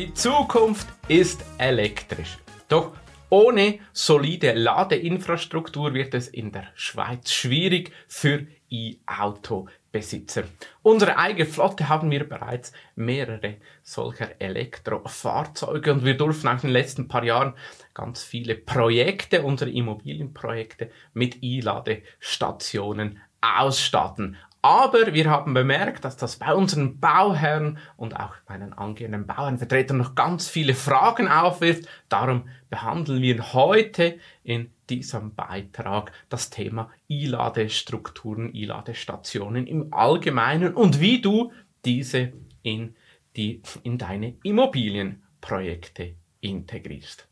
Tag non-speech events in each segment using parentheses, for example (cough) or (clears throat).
Die Zukunft ist elektrisch. Doch ohne solide Ladeinfrastruktur wird es in der Schweiz schwierig für E-Auto-Besitzer. Unsere eigene Flotte haben wir bereits mehrere solcher Elektrofahrzeuge und wir durften auch in den letzten paar Jahren ganz viele Projekte, unsere Immobilienprojekte mit E-Ladestationen ausstatten. Aber wir haben bemerkt, dass das bei unseren Bauherren und auch bei den angehenden Bauernvertretern noch ganz viele Fragen aufwirft. Darum behandeln wir heute in diesem Beitrag das Thema E-Ladestrukturen, E-Ladestationen im Allgemeinen und wie du diese in, die, in deine Immobilienprojekte integrierst.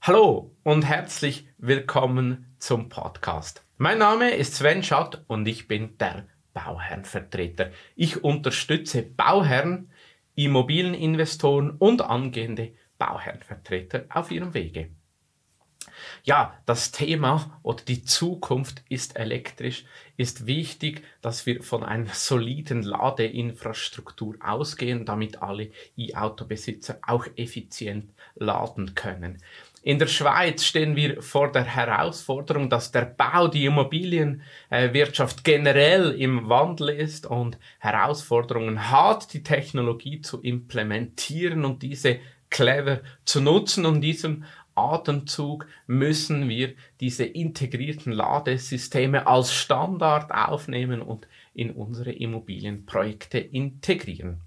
Hallo und herzlich willkommen zum Podcast. Mein Name ist Sven Schatt und ich bin der Bauherrenvertreter. Ich unterstütze Bauherren, Immobilieninvestoren und angehende Bauherrenvertreter auf ihrem Wege. Ja, das Thema oder die Zukunft ist elektrisch, ist wichtig, dass wir von einer soliden Ladeinfrastruktur ausgehen, damit alle E-Auto-Besitzer auch effizient laden können. In der Schweiz stehen wir vor der Herausforderung, dass der Bau, die Immobilienwirtschaft generell im Wandel ist und Herausforderungen hat, die Technologie zu implementieren und diese clever zu nutzen. Und in diesem Atemzug müssen wir diese integrierten Ladesysteme als Standard aufnehmen und in unsere Immobilienprojekte integrieren.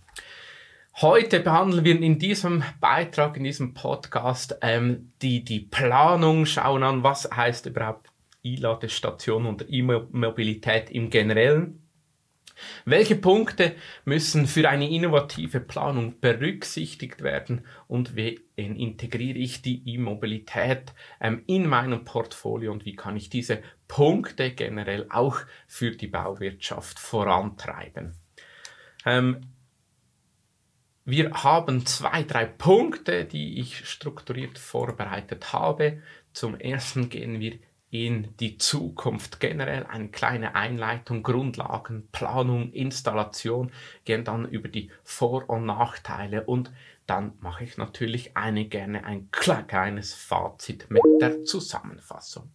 Heute behandeln wir in diesem Beitrag, in diesem Podcast ähm, die, die Planung, schauen an, was heißt überhaupt E-Ladestation und E-Mobilität im Generellen. Welche Punkte müssen für eine innovative Planung berücksichtigt werden und wie integriere ich die E-Mobilität ähm, in meinem Portfolio und wie kann ich diese Punkte generell auch für die Bauwirtschaft vorantreiben? Ähm, wir haben zwei, drei Punkte, die ich strukturiert vorbereitet habe. Zum ersten gehen wir in die Zukunft generell, eine kleine Einleitung, Grundlagen, Planung, Installation, gehen dann über die Vor- und Nachteile und dann mache ich natürlich eine gerne ein kleines Fazit mit der Zusammenfassung.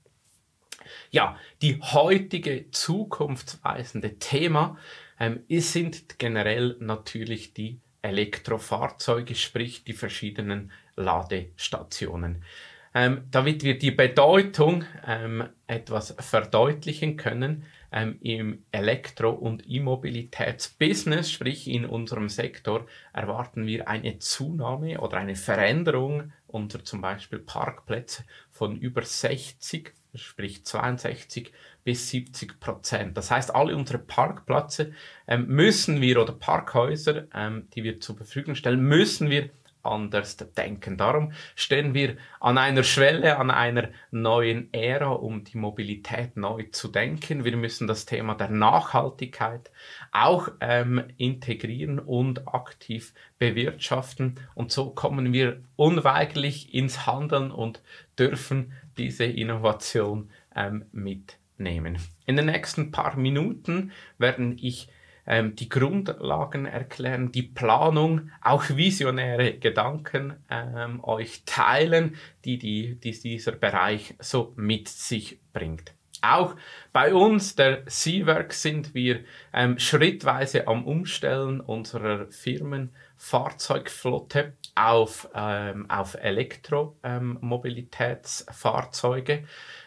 Ja, die heutige zukunftsweisende Thema ähm, sind generell natürlich die Elektrofahrzeuge, sprich die verschiedenen Ladestationen. Ähm, damit wir die Bedeutung ähm, etwas verdeutlichen können, ähm, im Elektro- und E-Mobilitätsbusiness, sprich in unserem Sektor, erwarten wir eine Zunahme oder eine Veränderung unter zum Beispiel Parkplätze von über 60, sprich 62 bis 70 Prozent. Das heißt, alle unsere Parkplätze ähm, müssen wir oder Parkhäuser, ähm, die wir zur Verfügung stellen, müssen wir anders denken. Darum stehen wir an einer Schwelle, an einer neuen Ära, um die Mobilität neu zu denken. Wir müssen das Thema der Nachhaltigkeit auch ähm, integrieren und aktiv bewirtschaften. Und so kommen wir unweigerlich ins Handeln und dürfen diese Innovation ähm, mit nehmen. In den nächsten paar Minuten werden ich ähm, die Grundlagen erklären, die Planung, auch visionäre Gedanken ähm, euch teilen, die, die, die dieser Bereich so mit sich bringt. Auch bei uns, der Seawork, sind wir ähm, schrittweise am Umstellen unserer Firmenfahrzeugflotte auf, ähm, auf Elektromobilitätsfahrzeuge.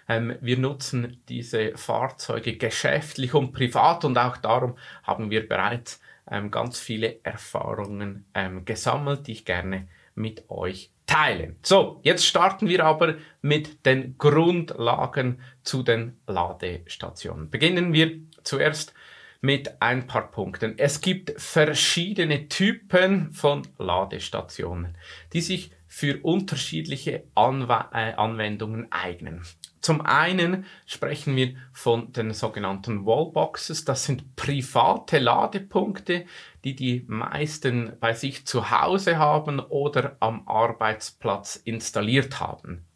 Ähm, wir nutzen diese Fahrzeuge geschäftlich und privat und auch darum haben wir bereits ähm, ganz viele Erfahrungen ähm, gesammelt, die ich gerne mit euch teile. So, jetzt starten wir aber mit den Grundlagen zu den Ladestationen. Beginnen wir zuerst mit ein paar Punkten. Es gibt verschiedene Typen von Ladestationen, die sich für unterschiedliche Anw äh, Anwendungen eignen. Zum einen sprechen wir von den sogenannten Wallboxes. Das sind private Ladepunkte, die die meisten bei sich zu Hause haben oder am Arbeitsplatz installiert haben.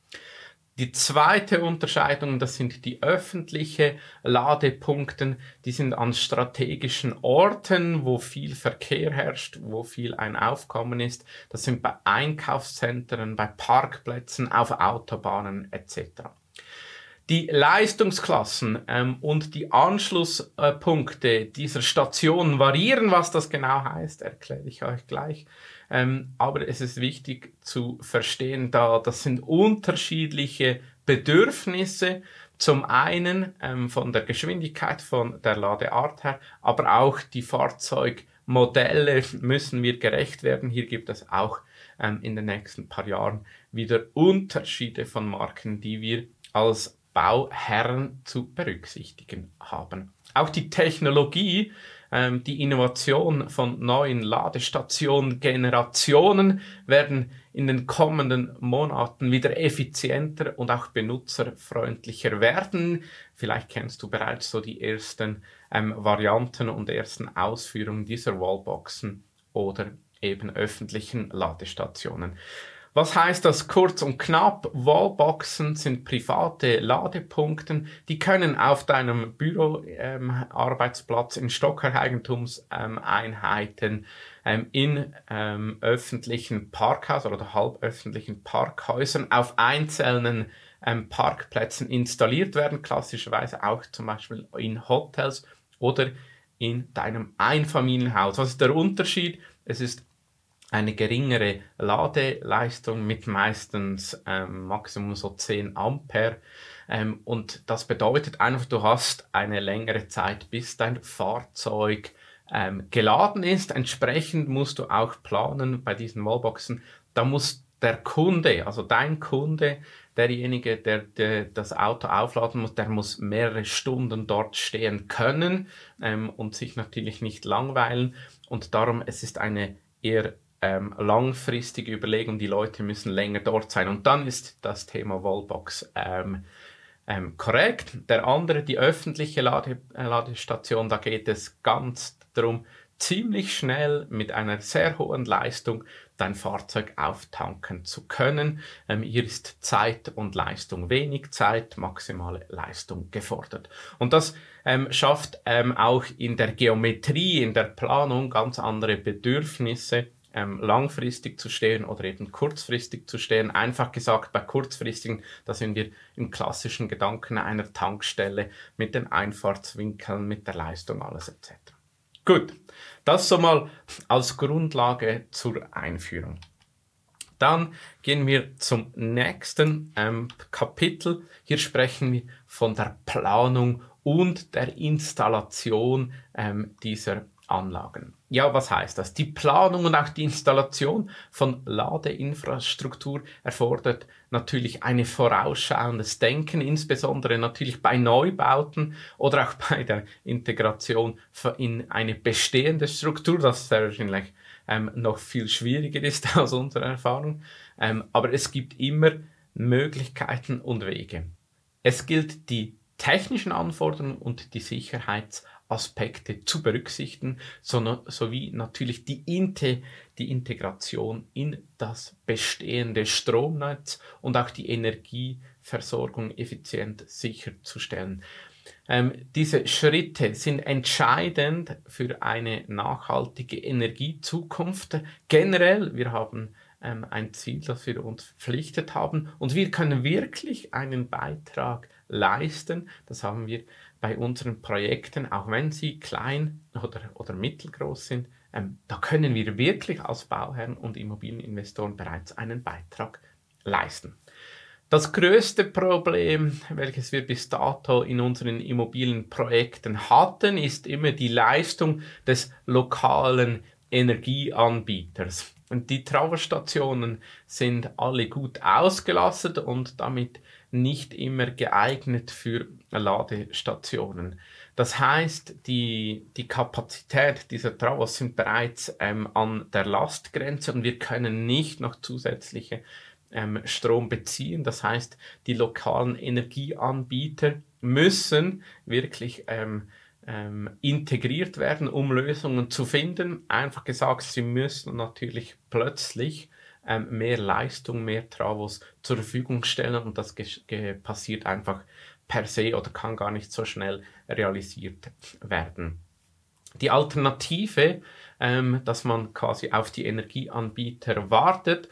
Die zweite Unterscheidung, das sind die öffentlichen Ladepunkte, die sind an strategischen Orten, wo viel Verkehr herrscht, wo viel ein Aufkommen ist. Das sind bei Einkaufszentren, bei Parkplätzen, auf Autobahnen etc. Die Leistungsklassen ähm, und die Anschlusspunkte dieser Station variieren. Was das genau heißt, erkläre ich euch gleich. Ähm, aber es ist wichtig zu verstehen, da das sind unterschiedliche Bedürfnisse. Zum einen ähm, von der Geschwindigkeit, von der Ladeart her, aber auch die Fahrzeugmodelle müssen wir gerecht werden. Hier gibt es auch ähm, in den nächsten paar Jahren wieder Unterschiede von Marken, die wir als Bauherren zu berücksichtigen haben. Auch die Technologie, ähm, die Innovation von neuen Ladestationen, Generationen werden in den kommenden Monaten wieder effizienter und auch benutzerfreundlicher werden. Vielleicht kennst du bereits so die ersten ähm, Varianten und ersten Ausführungen dieser Wallboxen oder eben öffentlichen Ladestationen. Was heißt das kurz und knapp? Wallboxen sind private Ladepunkte, die können auf deinem Büroarbeitsplatz ähm, in Stockeigentumseinheiten ähm, in ähm, öffentlichen Parkhäusern oder halböffentlichen Parkhäusern auf einzelnen ähm, Parkplätzen installiert werden, klassischerweise auch zum Beispiel in Hotels oder in deinem Einfamilienhaus. Was ist der Unterschied? Es ist eine geringere Ladeleistung mit meistens ähm, Maximum so 10 Ampere. Ähm, und das bedeutet einfach, du hast eine längere Zeit, bis dein Fahrzeug ähm, geladen ist. Entsprechend musst du auch planen bei diesen Wallboxen. Da muss der Kunde, also dein Kunde, derjenige, der, der, das Auto aufladen muss, der muss mehrere Stunden dort stehen können ähm, und sich natürlich nicht langweilen. Und darum, es ist eine eher ähm, langfristige Überlegung, die Leute müssen länger dort sein. Und dann ist das Thema Wallbox ähm, ähm, korrekt. Der andere, die öffentliche Lade, äh, Ladestation, da geht es ganz darum, ziemlich schnell mit einer sehr hohen Leistung dein Fahrzeug auftanken zu können. Ähm, hier ist Zeit und Leistung wenig Zeit, maximale Leistung gefordert. Und das ähm, schafft ähm, auch in der Geometrie, in der Planung ganz andere Bedürfnisse ähm, langfristig zu stehen oder eben kurzfristig zu stehen. Einfach gesagt, bei kurzfristigen, da sind wir im klassischen Gedanken einer Tankstelle mit den Einfahrtswinkeln, mit der Leistung, alles etc. Gut, das so mal als Grundlage zur Einführung. Dann gehen wir zum nächsten ähm, Kapitel. Hier sprechen wir von der Planung und der Installation ähm, dieser Anlagen. Ja, was heißt das? Die Planung und auch die Installation von Ladeinfrastruktur erfordert natürlich ein vorausschauendes Denken, insbesondere natürlich bei Neubauten oder auch bei der Integration in eine bestehende Struktur, das wahrscheinlich ähm, noch viel schwieriger ist (laughs) aus unserer Erfahrung. Ähm, aber es gibt immer Möglichkeiten und Wege. Es gilt die technischen Anforderungen und die Sicherheits- Aspekte zu berücksichtigen, sondern sowie natürlich die, Inte, die Integration in das bestehende Stromnetz und auch die Energieversorgung effizient sicherzustellen. Ähm, diese Schritte sind entscheidend für eine nachhaltige Energiezukunft. Generell, wir haben ähm, ein Ziel, das wir uns verpflichtet haben und wir können wirklich einen Beitrag leisten. Das haben wir bei unseren Projekten, auch wenn sie klein oder, oder mittelgroß sind, ähm, da können wir wirklich als Bauherren und Immobilieninvestoren bereits einen Beitrag leisten. Das größte Problem, welches wir bis dato in unseren Immobilienprojekten hatten, ist immer die Leistung des lokalen Energieanbieters. Und die Trauerstationen sind alle gut ausgelastet und damit nicht immer geeignet für Ladestationen. Das heißt, die, die Kapazität dieser Travos sind bereits ähm, an der Lastgrenze und wir können nicht noch zusätzliche ähm, Strom beziehen. Das heißt, die lokalen Energieanbieter müssen wirklich ähm, ähm, integriert werden, um Lösungen zu finden. Einfach gesagt, sie müssen natürlich plötzlich ähm, mehr Leistung, mehr Travos zur Verfügung stellen und das passiert einfach per se oder kann gar nicht so schnell realisiert werden. Die Alternative, ähm, dass man quasi auf die Energieanbieter wartet,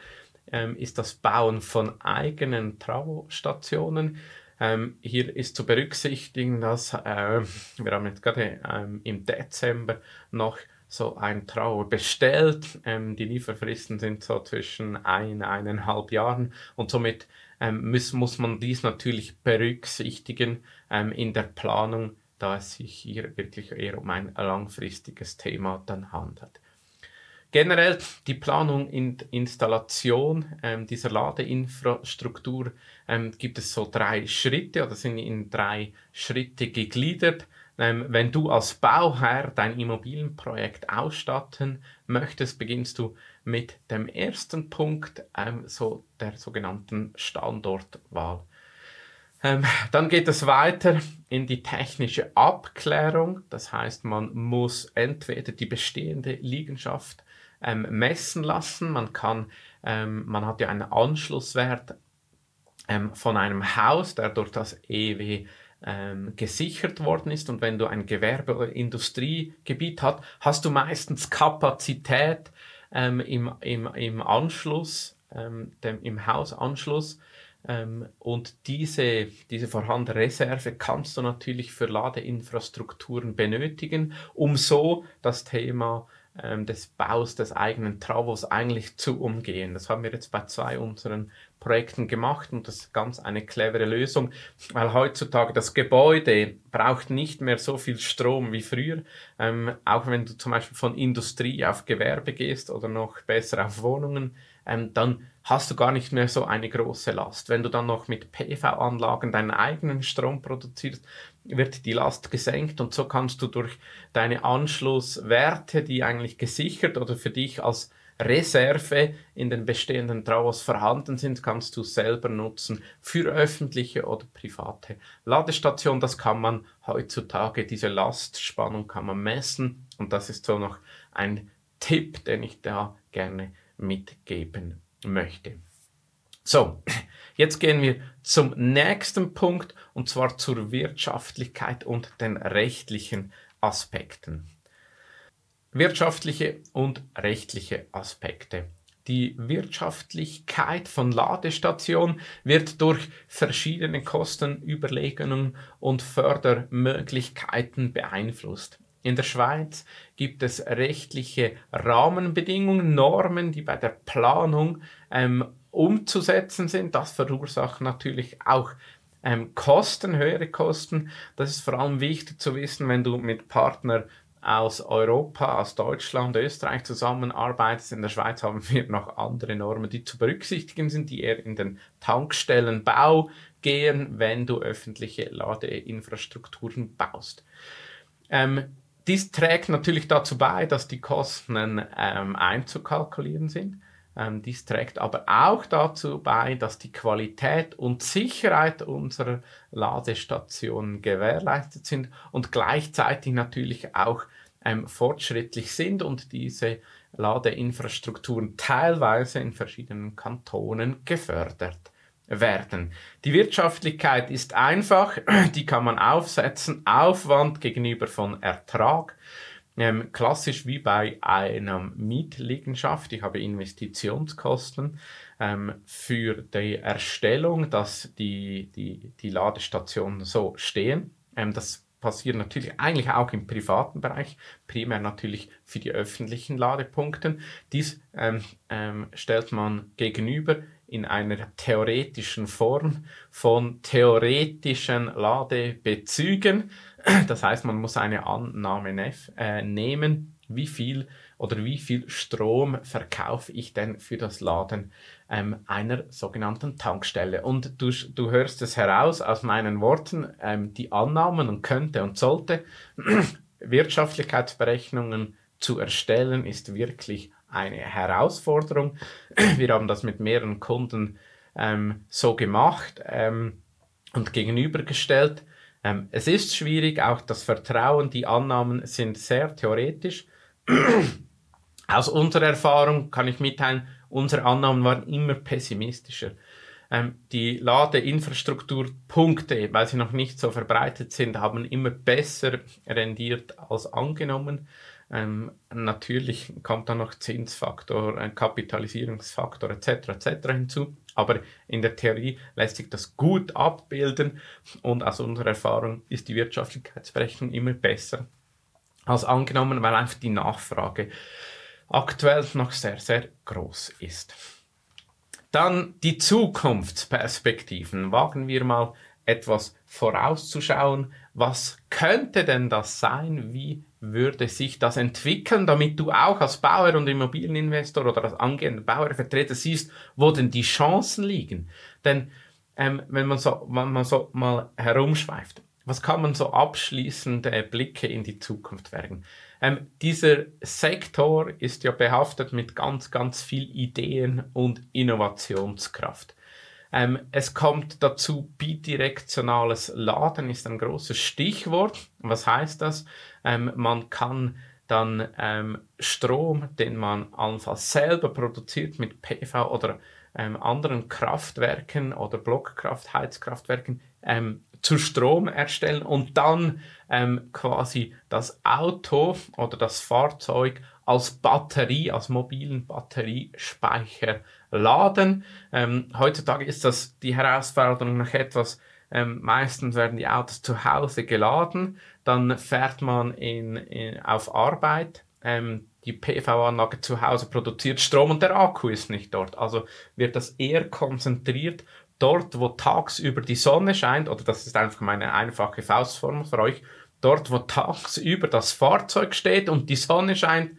ähm, ist das Bauen von eigenen Travostationen. Ähm, hier ist zu berücksichtigen, dass äh, wir haben jetzt gerade ähm, im Dezember noch so ein Trauer bestellt. Ähm, die Lieferfristen sind so zwischen ein, eineinhalb Jahren und somit ähm, muss, muss man dies natürlich berücksichtigen ähm, in der Planung, da es sich hier wirklich eher um ein langfristiges Thema dann handelt. Generell die Planung und Installation ähm, dieser Ladeinfrastruktur ähm, gibt es so drei Schritte oder sind in drei Schritte gegliedert. Ähm, wenn du als Bauherr dein Immobilienprojekt ausstatten möchtest, beginnst du mit dem ersten Punkt, ähm, so der sogenannten Standortwahl. Ähm, dann geht es weiter in die technische Abklärung. Das heißt, man muss entweder die bestehende Liegenschaft ähm, messen lassen. Man kann, ähm, man hat ja einen Anschlusswert ähm, von einem Haus, der durch das EW ähm, gesichert worden ist. Und wenn du ein Gewerbe- oder Industriegebiet hast, hast du meistens Kapazität ähm, im, im, im Anschluss, ähm, dem, im Hausanschluss. Ähm, und diese, diese vorhandene Reserve kannst du natürlich für Ladeinfrastrukturen benötigen, um so das Thema ähm, des Baus des eigenen Travos eigentlich zu umgehen. Das haben wir jetzt bei zwei unseren Projekten gemacht und das ist ganz eine clevere Lösung, weil heutzutage das Gebäude braucht nicht mehr so viel Strom wie früher. Ähm, auch wenn du zum Beispiel von Industrie auf Gewerbe gehst oder noch besser auf Wohnungen, ähm, dann hast du gar nicht mehr so eine große Last. Wenn du dann noch mit PV-Anlagen deinen eigenen Strom produzierst, wird die Last gesenkt und so kannst du durch deine Anschlusswerte, die eigentlich gesichert oder für dich als Reserve in den bestehenden Trauers vorhanden sind, kannst du selber nutzen für öffentliche oder private Ladestationen. Das kann man heutzutage, diese Lastspannung kann man messen und das ist so noch ein Tipp, den ich da gerne mitgeben möchte. So, jetzt gehen wir zum nächsten Punkt und zwar zur Wirtschaftlichkeit und den rechtlichen Aspekten. Wirtschaftliche und rechtliche Aspekte. Die Wirtschaftlichkeit von Ladestationen wird durch verschiedene Kostenüberlegungen und Fördermöglichkeiten beeinflusst. In der Schweiz gibt es rechtliche Rahmenbedingungen, Normen, die bei der Planung ähm, umzusetzen sind. Das verursacht natürlich auch ähm, Kosten, höhere Kosten. Das ist vor allem wichtig zu wissen, wenn du mit Partnern aus Europa, aus Deutschland, Österreich zusammenarbeitest. In der Schweiz haben wir noch andere Normen, die zu berücksichtigen sind, die eher in den Tankstellenbau gehen, wenn du öffentliche Ladeinfrastrukturen baust. Ähm, dies trägt natürlich dazu bei, dass die Kosten ähm, einzukalkulieren sind. Ähm, dies trägt aber auch dazu bei, dass die Qualität und Sicherheit unserer Ladestationen gewährleistet sind und gleichzeitig natürlich auch ähm, fortschrittlich sind und diese Ladeinfrastrukturen teilweise in verschiedenen Kantonen gefördert werden. Die Wirtschaftlichkeit ist einfach, (clears throat) die kann man aufsetzen, Aufwand gegenüber von Ertrag. Ähm, klassisch wie bei einer Mietliegenschaft. Ich habe Investitionskosten ähm, für die Erstellung, dass die, die, die Ladestationen so stehen. Ähm, das passiert natürlich eigentlich auch im privaten Bereich, primär natürlich für die öffentlichen Ladepunkte. Dies ähm, ähm, stellt man gegenüber in einer theoretischen Form von theoretischen Ladebezügen. Das heißt, man muss eine Annahme äh, nehmen, wie viel oder wie viel Strom verkaufe ich denn für das Laden ähm, einer sogenannten Tankstelle. Und du, du hörst es heraus aus meinen Worten, ähm, die Annahmen und könnte und sollte (clears throat) Wirtschaftlichkeitsberechnungen zu erstellen, ist wirklich eine Herausforderung. (clears throat) Wir haben das mit mehreren Kunden ähm, so gemacht ähm, und gegenübergestellt. Ähm, es ist schwierig, auch das Vertrauen, die Annahmen sind sehr theoretisch. (clears throat) Aus unserer Erfahrung kann ich mitteilen, unsere Annahmen waren immer pessimistischer. Ähm, die Ladeinfrastrukturpunkte, weil sie noch nicht so verbreitet sind, haben immer besser rendiert als angenommen. Ähm, natürlich kommt dann noch Zinsfaktor, ein Kapitalisierungsfaktor etc. etc. hinzu. Aber in der Theorie lässt sich das gut abbilden und aus unserer Erfahrung ist die Wirtschaftlichkeitsberechnung immer besser als angenommen, weil einfach die Nachfrage aktuell noch sehr, sehr groß ist. Dann die Zukunftsperspektiven. Wagen wir mal etwas vorauszuschauen. Was könnte denn das sein? Wie würde sich das entwickeln, damit du auch als Bauer und Immobilieninvestor oder als angehender Bauervertreter siehst, wo denn die Chancen liegen? Denn ähm, wenn, man so, wenn man so mal herumschweift, was kann man so abschließende Blicke in die Zukunft werfen? Ähm, dieser Sektor ist ja behaftet mit ganz, ganz viel Ideen und Innovationskraft. Ähm, es kommt dazu, bidirektionales Laden ist ein großes Stichwort. Was heißt das? Ähm, man kann dann ähm, Strom, den man allenfalls selber produziert mit PV oder ähm, anderen Kraftwerken oder Blockkraft, Heizkraftwerken, ähm, zu Strom erstellen und dann ähm, quasi das Auto oder das Fahrzeug als Batterie, als mobilen Batteriespeicher laden. Ähm, heutzutage ist das die Herausforderung noch etwas, ähm, meistens werden die Autos zu Hause geladen, dann fährt man in, in auf Arbeit. Ähm, die PV-Anlage zu Hause produziert Strom und der Akku ist nicht dort. Also wird das eher konzentriert dort, wo tagsüber die Sonne scheint, oder das ist einfach meine einfache Faustformel für euch, dort, wo tagsüber das Fahrzeug steht und die Sonne scheint,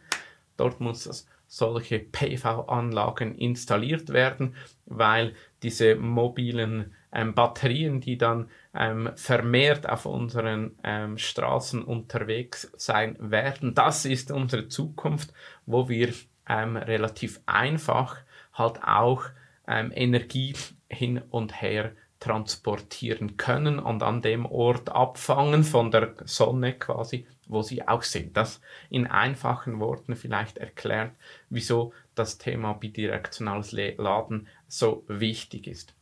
dort muss das solche PV-Anlagen installiert werden, weil diese mobilen ähm, Batterien, die dann ähm, vermehrt auf unseren ähm, Straßen unterwegs sein werden, das ist unsere Zukunft, wo wir ähm, relativ einfach halt auch ähm, Energie hin und her transportieren können und an dem Ort abfangen von der Sonne quasi, wo sie auch sind. Das in einfachen Worten vielleicht erklärt, wieso das Thema bidirektionales Laden so wichtig ist.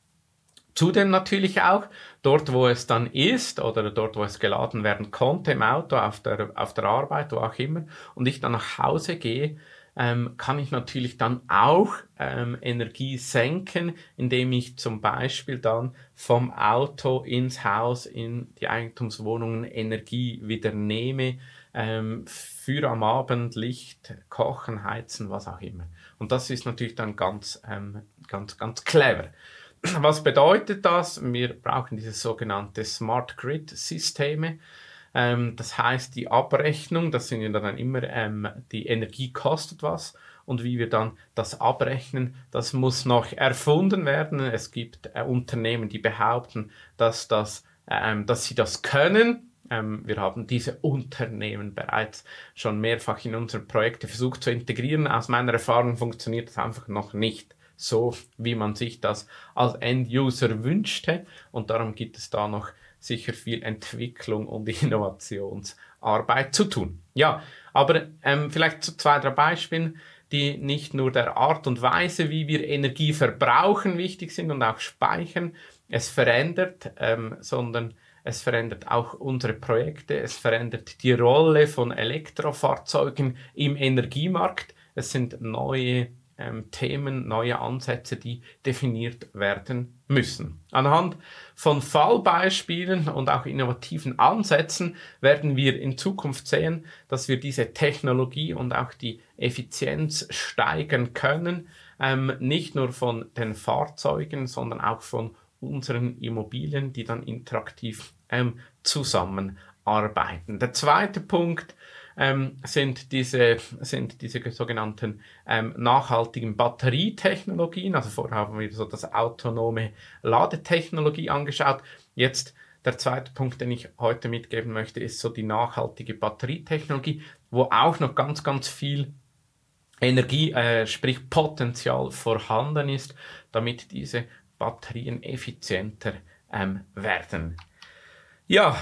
Zudem natürlich auch dort, wo es dann ist oder dort, wo es geladen werden konnte im Auto, auf der, auf der Arbeit, wo auch immer, und ich dann nach Hause gehe, ähm, kann ich natürlich dann auch ähm, Energie senken, indem ich zum Beispiel dann vom Auto ins Haus, in die Eigentumswohnungen Energie wieder nehme, ähm, für am Abend Licht, Kochen, Heizen, was auch immer. Und das ist natürlich dann ganz, ähm, ganz, ganz clever. Was bedeutet das? Wir brauchen diese sogenannte Smart Grid Systeme. Ähm, das heißt, die Abrechnung, das sind ja dann immer, ähm, die Energie kostet was und wie wir dann das abrechnen, das muss noch erfunden werden. Es gibt äh, Unternehmen, die behaupten, dass, das, ähm, dass sie das können. Ähm, wir haben diese Unternehmen bereits schon mehrfach in unsere Projekte versucht zu integrieren. Aus meiner Erfahrung funktioniert das einfach noch nicht so, wie man sich das als End-User wünschte. Und darum gibt es da noch sicher viel Entwicklung und (laughs) Innovationsarbeit zu tun. Ja, aber ähm, vielleicht zu zwei, drei Beispielen, die nicht nur der Art und Weise, wie wir Energie verbrauchen, wichtig sind und auch speichern. Es verändert, ähm, sondern es verändert auch unsere Projekte, es verändert die Rolle von Elektrofahrzeugen im Energiemarkt. Es sind neue ähm, Themen, neue Ansätze, die definiert werden müssen. Anhand von Fallbeispielen und auch innovativen Ansätzen werden wir in Zukunft sehen, dass wir diese Technologie und auch die Effizienz steigern können, ähm, nicht nur von den Fahrzeugen, sondern auch von unseren Immobilien, die dann interaktiv ähm, zusammenarbeiten. Der zweite Punkt ähm, sind, diese, sind diese sogenannten ähm, nachhaltigen Batterietechnologien. Also vorher haben wir so das autonome Ladetechnologie angeschaut. Jetzt der zweite Punkt, den ich heute mitgeben möchte, ist so die nachhaltige Batterietechnologie, wo auch noch ganz, ganz viel Energie, äh, sprich Potenzial vorhanden ist, damit diese Batterien effizienter ähm, werden. Ja,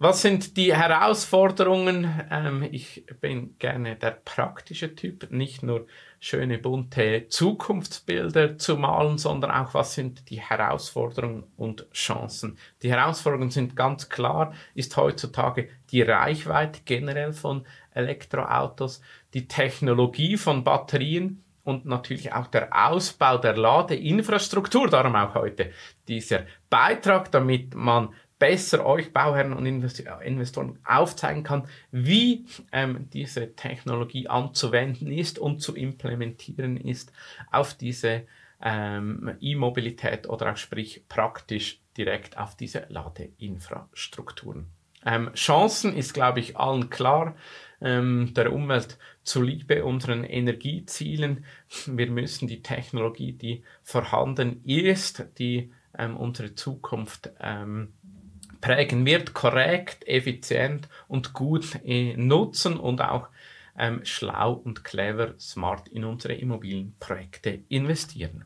Was sind die Herausforderungen? Ähm, ich bin gerne der praktische Typ, nicht nur schöne bunte Zukunftsbilder zu malen, sondern auch, was sind die Herausforderungen und Chancen. Die Herausforderungen sind ganz klar, ist heutzutage die Reichweite generell von Elektroautos, die Technologie von Batterien und natürlich auch der Ausbau der Ladeinfrastruktur, darum auch heute dieser Beitrag, damit man besser euch Bauherren und Investoren aufzeigen kann, wie ähm, diese Technologie anzuwenden ist und zu implementieren ist auf diese ähm, E-Mobilität oder auch sprich praktisch direkt auf diese Ladeinfrastrukturen. Ähm, Chancen ist, glaube ich, allen klar. Ähm, der Umwelt zuliebe unseren Energiezielen. Wir müssen die Technologie, die vorhanden ist, die ähm, unsere Zukunft ähm, prägen wird, korrekt, effizient und gut äh, nutzen und auch ähm, schlau und clever, smart in unsere Immobilienprojekte investieren.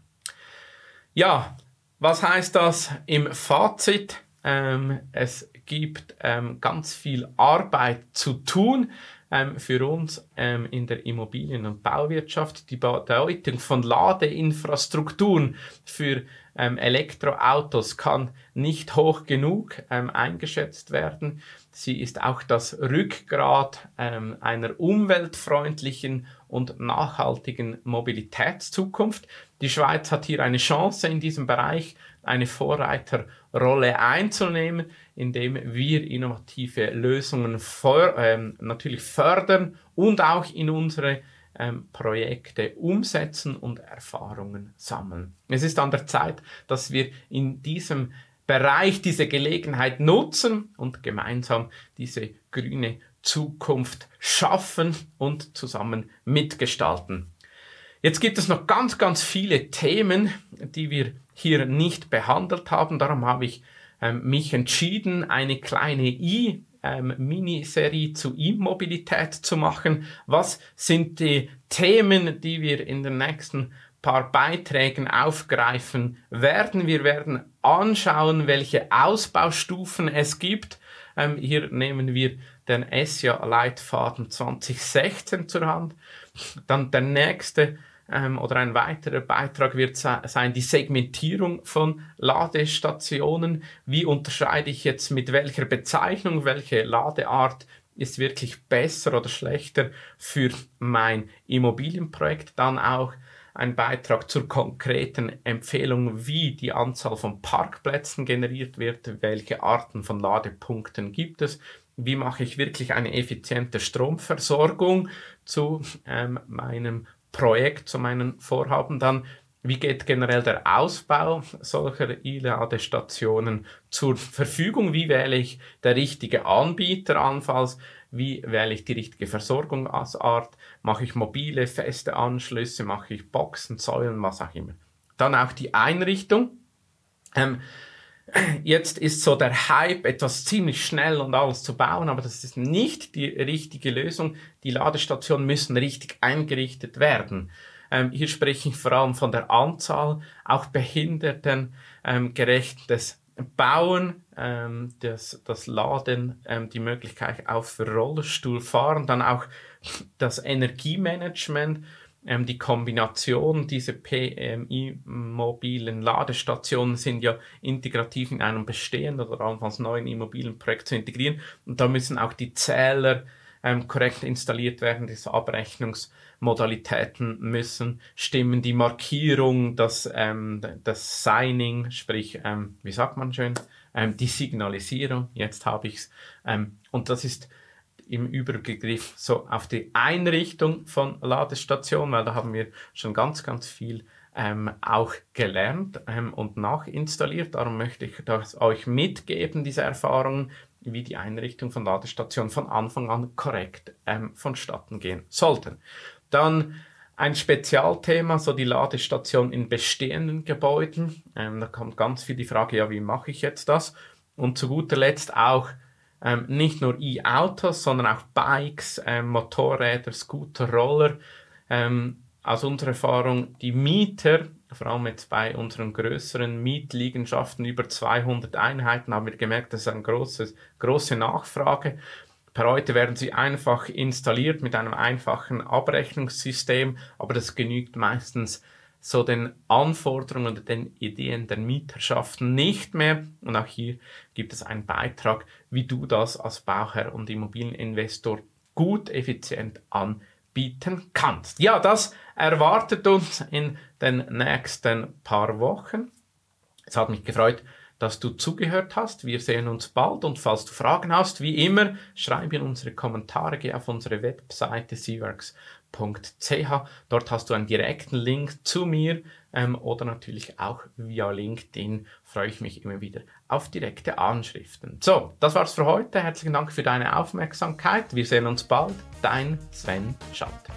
Ja, was heißt das im Fazit? Ähm, es gibt ähm, ganz viel Arbeit zu tun ähm, für uns ähm, in der Immobilien- und Bauwirtschaft. Die Bedeutung von Ladeinfrastrukturen für ähm, Elektroautos kann nicht hoch genug ähm, eingeschätzt werden. Sie ist auch das Rückgrat ähm, einer umweltfreundlichen und nachhaltigen Mobilitätszukunft. Die Schweiz hat hier eine Chance in diesem Bereich, eine Vorreiterrolle einzunehmen, indem wir innovative Lösungen für, ähm, natürlich fördern und auch in unsere ähm, Projekte umsetzen und Erfahrungen sammeln. Es ist an der Zeit, dass wir in diesem Bereich diese Gelegenheit nutzen und gemeinsam diese grüne Zukunft schaffen und zusammen mitgestalten. Jetzt gibt es noch ganz, ganz viele Themen, die wir hier nicht behandelt haben. Darum habe ich ähm, mich entschieden, eine kleine I ähm, Miniserie zu E-Mobilität zu machen. Was sind die Themen, die wir in den nächsten paar Beiträgen aufgreifen werden? Wir werden anschauen, welche Ausbaustufen es gibt. Ähm, hier nehmen wir den ESIA-Leitfaden 2016 zur Hand. Dann der nächste ähm, oder ein weiterer Beitrag wird sein die Segmentierung von Ladestationen. Wie unterscheide ich jetzt mit welcher Bezeichnung, welche Ladeart ist wirklich besser oder schlechter für mein Immobilienprojekt? Dann auch ein Beitrag zur konkreten Empfehlung, wie die Anzahl von Parkplätzen generiert wird, welche Arten von Ladepunkten gibt es, wie mache ich wirklich eine effiziente Stromversorgung zu ähm, meinem Projekt, zu meinen Vorhaben dann, wie geht generell der Ausbau solcher E-Ladestationen zur Verfügung? Wie wähle ich der richtige Anbieter anfalls? Wie wähle ich die richtige Versorgungsart? Mache ich mobile, feste Anschlüsse? Mache ich Boxen, Säulen, was auch immer? Dann auch die Einrichtung. Ähm, jetzt ist so der Hype, etwas ziemlich schnell und alles zu bauen, aber das ist nicht die richtige Lösung. Die Ladestationen müssen richtig eingerichtet werden. Ähm, hier spreche ich vor allem von der Anzahl, auch Behinderten, ähm, gerechtes Bauen, ähm, das, das Laden, ähm, die Möglichkeit für Rollstuhl fahren, dann auch das Energiemanagement ähm, die Kombination dieser PMI-mobilen Ladestationen sind ja integrativ in einem bestehenden oder allenfalls neuen Immobilienprojekt zu integrieren. Und da müssen auch die Zähler ähm, korrekt installiert werden, diese Abrechnungsmodalitäten müssen stimmen, die Markierung, das, ähm, das Signing, sprich, ähm, wie sagt man schön, ähm, die Signalisierung, jetzt habe ich's. Ähm, und das ist im Übergriff so auf die Einrichtung von Ladestationen, weil da haben wir schon ganz, ganz viel ähm, auch gelernt ähm, und nachinstalliert. Darum möchte ich das euch mitgeben, diese Erfahrungen, wie die Einrichtung von Ladestationen von Anfang an korrekt ähm, vonstatten gehen sollten. Dann ein Spezialthema, so die Ladestation in bestehenden Gebäuden. Ähm, da kommt ganz viel die Frage, ja, wie mache ich jetzt das? Und zu guter Letzt auch ähm, nicht nur E-Autos, sondern auch Bikes, ähm, Motorräder, Scooter, Roller. Ähm, aus unserer Erfahrung, die Mieter Vor allem jetzt bei unseren größeren Mietliegenschaften über 200 Einheiten haben wir gemerkt, das ist eine große, große Nachfrage. Per heute werden sie einfach installiert mit einem einfachen Abrechnungssystem, aber das genügt meistens so den Anforderungen und den Ideen der Mieterschaften nicht mehr. Und auch hier gibt es einen Beitrag, wie du das als Bauherr und Immobilieninvestor gut, effizient anbieten kannst. Ja, das erwartet uns in den nächsten paar Wochen. Es hat mich gefreut, dass du zugehört hast. Wir sehen uns bald und falls du Fragen hast, wie immer, schreib in unsere Kommentare, geh auf unsere Webseite seaworks.ch. Dort hast du einen direkten Link zu mir ähm, oder natürlich auch via LinkedIn freue ich mich immer wieder auf direkte Anschriften. So, das war's für heute. Herzlichen Dank für deine Aufmerksamkeit. Wir sehen uns bald. Dein Sven Schalte.